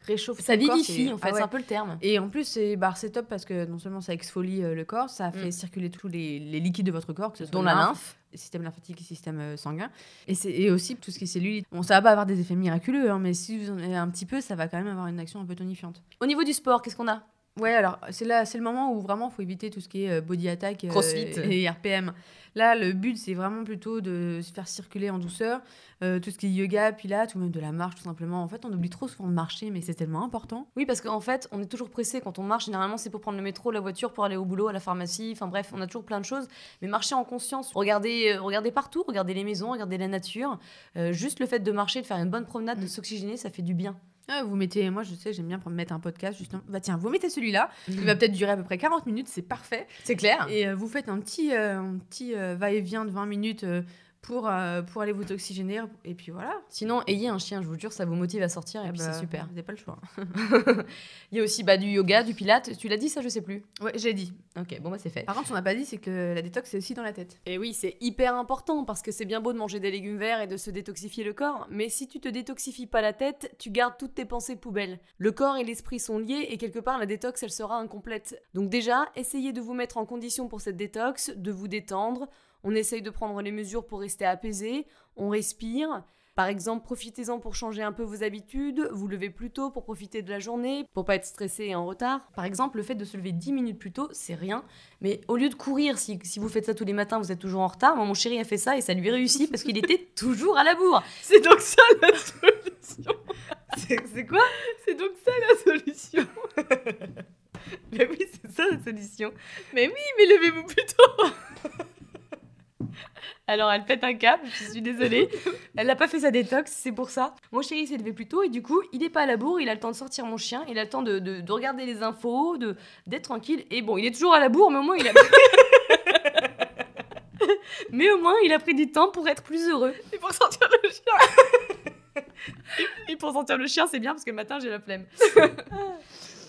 réchauffe. Ça vivifie, en fait, ah c'est un peu le terme. Et en plus, c'est bah, top parce que non seulement ça exfolie le corps, ça fait mm. circuler tous les, les, liquides de votre corps, que ce dont la lymphe, système lymphatique et système euh, sanguin. Et, et aussi tout ce qui est cellulite. Bon, ça va pas avoir des effets miraculeux, hein, mais si vous en avez un petit peu, ça va quand même avoir une action un peu tonifiante. Au niveau du sport, qu'est-ce qu'on a? Ouais, alors c'est là, c'est le moment où vraiment il faut éviter tout ce qui est euh, body attack euh, <laughs> et RPM. Là, le but c'est vraiment plutôt de se faire circuler en douceur, euh, tout ce qui est yoga, pilates ou même de la marche tout simplement. En fait, on oublie trop souvent de marcher, mais c'est tellement important. Oui, parce qu'en fait, on est toujours pressé quand on marche. Généralement, c'est pour prendre le métro, la voiture, pour aller au boulot, à la pharmacie. Enfin bref, on a toujours plein de choses. Mais marcher en conscience, regarder, regarder partout, regarder les maisons, regarder la nature. juste le fait de marcher, de faire une bonne promenade, de mm. s'oxygéner, ça fait du bien. Ah, vous mettez, moi je sais, j'aime bien mettre un podcast justement. Bah tiens, vous mettez celui-là, il va peut-être durer à peu près 40 minutes, c'est parfait. C'est clair. Et euh, vous faites un petit, euh, un petit euh, va-et-vient de 20 minutes pour, euh, pour aller vous oxygéner. Et puis voilà. Sinon, ayez un chien, je vous jure, ça vous motive à sortir et, eh puis c'est bah, super. Vous n'avez pas le choix. <laughs> Il y a aussi bah, du yoga, du pilate. Tu l'as dit, ça, je sais plus. Ouais, j'ai dit. Ok, bon, bah c'est fait. Par contre, on n'a pas dit, c'est que la détox, c'est aussi dans la tête. Et oui, c'est hyper important parce que c'est bien beau de manger des légumes verts et de se détoxifier le corps, mais si tu te détoxifies pas la tête, tu gardes toutes tes pensées poubelles. Le corps et l'esprit sont liés et quelque part, la détox, elle sera incomplète. Donc, déjà, essayez de vous mettre en condition pour cette détox, de vous détendre on essaye de prendre les mesures pour rester apaisé, on respire. Par exemple, profitez-en pour changer un peu vos habitudes, vous levez plus tôt pour profiter de la journée, pour pas être stressé et en retard. Par exemple, le fait de se lever 10 minutes plus tôt, c'est rien, mais au lieu de courir, si, vous faites ça tous les matins, vous êtes toujours en retard. Moi, mon chéri a fait ça et ça lui réussit parce qu'il était <laughs> toujours à la bourre. C'est donc ça la solution. C'est quoi? C'est donc ça la solution. <laughs> mais oui, c'est ça la solution. Mais oui, mais levez-vous plus tôt. Alors elle pète un câble, je suis désolée. <laughs> Elle n'a pas fait sa détox, c'est pour ça. Mon chéri s'est levé plus tôt et du coup, il n'est pas à la bourre, il a le temps de sortir mon chien, il a le temps de, de, regarder les infos, de d'être tranquille. Et bon, il est toujours à la bourre, mais au moins il a. <laughs> mais au moins, il a pris du temps pour être plus heureux. Et pour sortir le chien. <laughs> et pour sortir le chien, c'est bien parce que le matin, j'ai la flemme.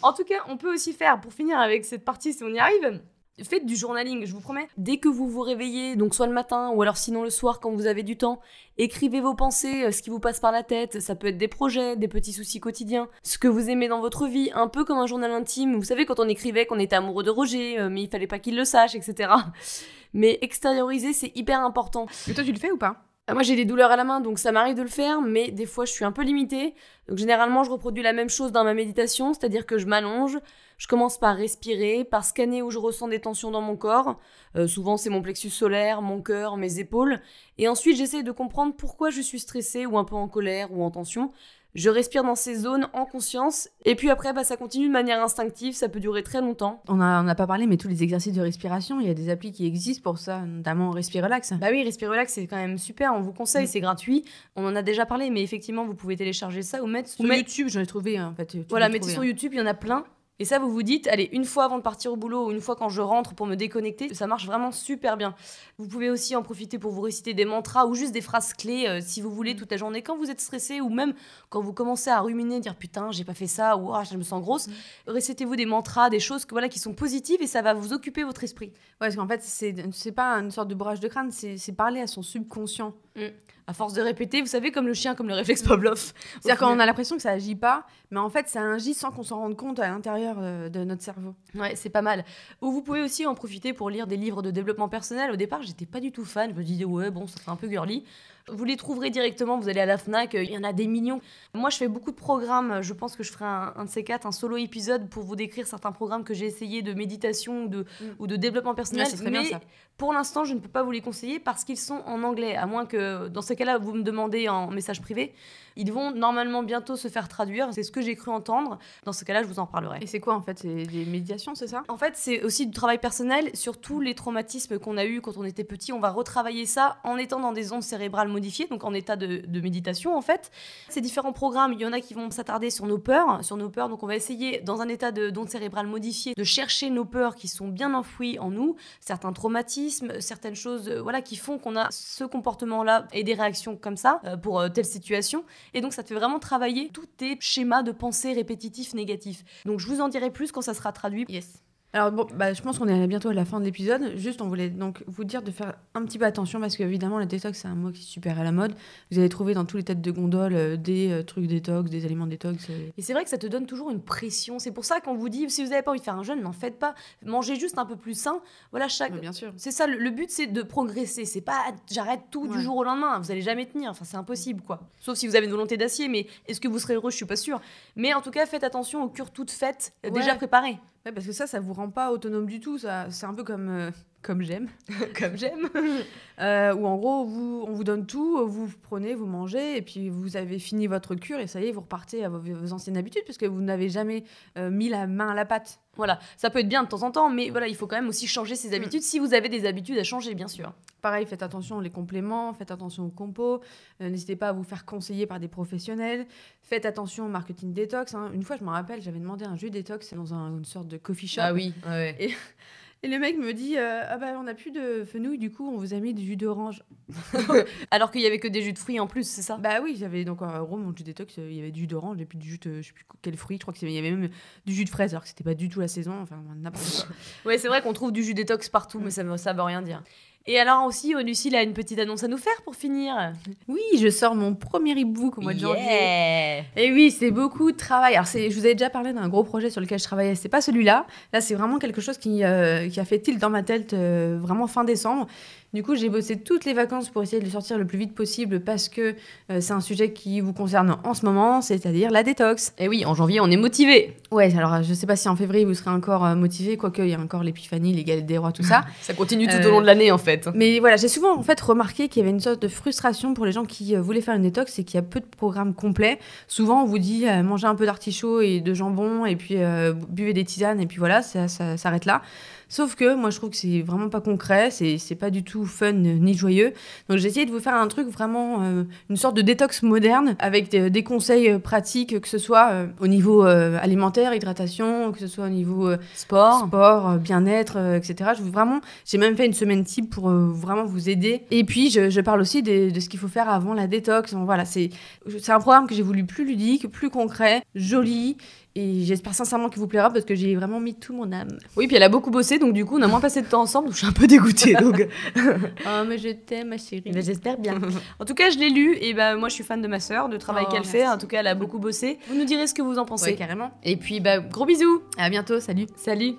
en tout cas, on peut aussi faire, pour finir avec cette partie, si on y arrive, Faites du journaling, je vous promets. Dès que vous vous réveillez, donc soit le matin ou alors sinon le soir quand vous avez du temps, écrivez vos pensées, euh, ce qui vous passe par la tête. Ça peut être des projets, des petits soucis quotidiens, ce que vous aimez dans votre vie, un peu comme un journal intime. Vous savez quand on écrivait qu'on était amoureux de Roger, euh, mais il fallait pas qu'il le sache, etc. <laughs> Mais extérioriser, c'est hyper important. Et toi, tu le fais ou pas? Ah, moi j'ai des douleurs à la main donc ça m'arrive de le faire mais des fois je suis un peu limitée. Donc généralement je reproduis la même chose dans ma méditation, c'est-à-dire que je m'allonge, je commence par respirer, par scanner où je ressens des tensions dans mon corps. Euh, souvent c'est mon plexus solaire, mon cœur, mes épaules. Et ensuite j'essaie de comprendre pourquoi je suis stressée ou un peu en colère ou en tension. Je respire dans ces zones en conscience. Et puis après, bah, ça continue de manière instinctive. Ça peut durer très longtemps. On n'a on a pas parlé, mais tous les exercices de respiration, il y a des applis qui existent pour ça, notamment Respire Relax. Bah oui, Respire Relax, c'est quand même super. On vous conseille, Mm. c'est gratuit. On en a déjà parlé, mais effectivement, vous pouvez télécharger ça ou mettre Sur ou YouTube, j'en ai trouvé en fait. tu Voilà, mettez trouvé, sur hein. YouTube, il y en a plein. Et ça, vous vous dites, allez, une fois avant de partir au boulot ou une fois quand je rentre pour me déconnecter, ça marche vraiment super bien. Vous pouvez aussi en profiter pour vous réciter des mantras ou juste des phrases clés euh, si vous voulez toute la journée quand vous êtes stressé ou même quand vous commencez à ruminer, dire putain, j'ai pas fait ça ou ah, je me sens grosse. Récitez-vous des mantras, des choses que, voilà, qui sont positives et ça va vous occuper votre esprit. Ouais, parce qu'en fait, c'est pas une sorte de bourrage de crâne, c'est c'est parler à son subconscient. À force de répéter, vous savez, comme le chien, comme le réflexe Pavlov. C'est-à-dire qu'on a l'impression que ça agit pas, mais en fait, ça agit sans qu'on s'en rende compte à l'intérieur euh, de notre cerveau. Ouais, c'est pas mal. Ou vous pouvez aussi en profiter pour lire des livres de développement personnel. Au départ, j'étais pas du tout fan. Je me disais, ouais, bon, ça fait un peu girly. Vous les trouverez directement, vous allez à la Fnac, euh, il y en a des millions. Moi, je fais beaucoup de programmes. Je pense que je ferai un, un de ces quatre, un solo épisode pour vous décrire certains programmes que j'ai essayé de méditation ou de, ou de développement personnel. Ouais, très bien, Mais ça. pour l'instant, je ne peux pas vous les conseiller parce qu'ils sont en anglais. À moins que, dans ce cas-là, vous me demandez en message privé. Ils vont normalement bientôt se faire traduire. C'est ce que j'ai cru entendre. Dans ce cas-là, je vous en parlerai. Et c'est quoi en fait? C'est des médiations, c'est ça? En fait, c'est aussi du travail personnel sur tous les traumatismes qu'on a eus quand on était petit. On va retravailler ça en étant dans des ondes cérébrales modifiées, donc en état de, méditation en fait. Ces différents programmes, il y en a qui vont s'attarder sur nos peurs, sur nos peurs. Donc on va essayer, dans un état de d'ondes cérébrales modifiées, de chercher nos peurs qui sont bien enfouies en nous, certains traumatismes, certaines choses, euh, voilà, qui font qu'on a ce comportement-là et des réactions comme ça euh, pour euh, telle situation. Et donc ça te fait vraiment travailler tous tes schémas de pensée répétitifs négatifs. Donc je vous en dirai plus quand ça sera traduit. Yes. Alors bon, bah, je pense qu'on est bientôt à la fin de l'épisode. Juste, on voulait donc vous dire de faire un petit peu attention parce qu'évidemment, la détox, c'est un mot qui est super à la mode. Vous allez trouver dans tous les têtes de gondole euh, des euh, trucs détox, des aliments détox. euh. Et c'est vrai que ça te donne toujours une pression. C'est pour ça qu'on vous dit, si vous n'avez pas envie de faire un jeûne, n'en faites pas. Mangez juste un peu plus sain. Voilà, chaque. Ouais, bien sûr. C'est ça, le, le but c'est de progresser. C'est pas j'arrête tout du jour au lendemain. Vous allez jamais tenir. Enfin, c'est impossible quoi. Sauf si vous avez une volonté d'acier. Mais est-ce que vous serez heureux? Je suis pas sûre. Mais en tout cas, faites attention aux cures toutes faites, euh, Ouais. déjà préparées. Ouais, parce que ça, ça vous rend pas autonome du tout. Ça, c'est un peu comme euh, comme j'aime, <laughs> Comme j'aime. <laughs> euh, où en gros, vous, on vous donne tout, vous prenez, vous mangez, et puis vous avez fini votre cure et ça y est, vous repartez à vos, vos anciennes habitudes parce que vous n'avez jamais euh, mis la main à la pâte. Voilà, ça peut être bien de temps en temps, mais voilà, il faut quand même aussi changer ses habitudes si vous avez des habitudes à changer, bien sûr. Pareil, faites attention aux compléments, faites attention aux compos, euh, n'hésitez pas à vous faire conseiller par des professionnels, faites attention au marketing détox. hein. Une fois, je me rappelle, j'avais demandé un jus détox dans un- une sorte de coffee shop. oui, ouais. Et le mec me dit euh, Ah bah, on n'a plus de fenouil, du coup, on vous a mis du jus d'orange. <laughs> <laughs> Alors qu'il y avait que des jus de fruits en plus, c'est ça? Bah oui, j'avais donc en gros mon jus détox, euh, il y avait du jus d'orange et puis du jus de je sais plus quel fruit, je crois qu'il y avait même du jus de fraise, alors que c'était pas du tout la saison, enfin n'importe quoi. <laughs> Ouais, c'est vrai qu'on trouve du jus détox partout, mais ça ça veut rien dire. Et alors aussi, Lucille a une petite annonce à nous faire pour finir. Oui, je sors mon premier e-book au mois de janvier. Yeah. Et oui, c'est beaucoup de travail. Alors, c'est, je vous avais déjà parlé d'un gros projet sur lequel je travaillais. C'est pas celui-là. Là, c'est vraiment quelque chose qui, euh, qui a fait tilt dans ma tête euh, vraiment fin décembre. Du coup, j'ai bossé toutes les vacances pour essayer de le sortir le plus vite possible parce que euh, c'est un sujet qui vous concerne en ce moment, c'est-à-dire la détox. Et oui, en janvier, on est motivé. Ouais, alors je sais pas si en février vous serez encore euh, motivé, quoique il y a encore l'épiphanie, les galettes des rois, tout ça. <laughs> Ça continue tout Euh, au long de l'année, en fait. Mais voilà, j'ai souvent en fait remarqué qu'il y avait une sorte de frustration pour les gens qui euh, voulaient faire une détox et qu'il y a peu de programmes complets. Souvent, on vous dit euh, mangez un peu d'artichaut et de jambon et puis euh, buvez des tisanes et puis voilà, ça, ça s'arrête là. Sauf que moi, je trouve que c'est vraiment pas concret, c'est c'est pas du tout fun ni joyeux. Donc, j'ai essayé de vous faire un truc vraiment, euh, une sorte de détox moderne avec des, des conseils euh, pratiques, que ce soit euh, au niveau euh, alimentaire, hydratation, que ce soit au niveau Sport. sport, bien-être, etc. Je vous vraiment, j'ai même fait une semaine type pour vraiment vous aider. Et puis je, je parle aussi de ce qu'il faut faire avant la détox. Donc, voilà, c'est c'est un programme que j'ai voulu plus ludique, plus concret, joli. Et j'espère sincèrement qu'il vous plaira parce que j'ai vraiment mis tout mon âme. Oui, puis elle a beaucoup bossé, donc du coup, on a moins passé de temps ensemble, donc je suis un peu dégoûtée. Donc, <laughs> Oh, mais je t'aime, ma chérie. Ben, j'espère bien. En tout cas, je l'ai lu, et ben moi, je suis fan de ma sœur, du travail Oh, qu'elle fait. En tout cas, elle a beaucoup bossé. Vous nous direz ce que vous en pensez. Ouais, carrément. Et puis, bah, gros bisous. À bientôt, salut. Salut.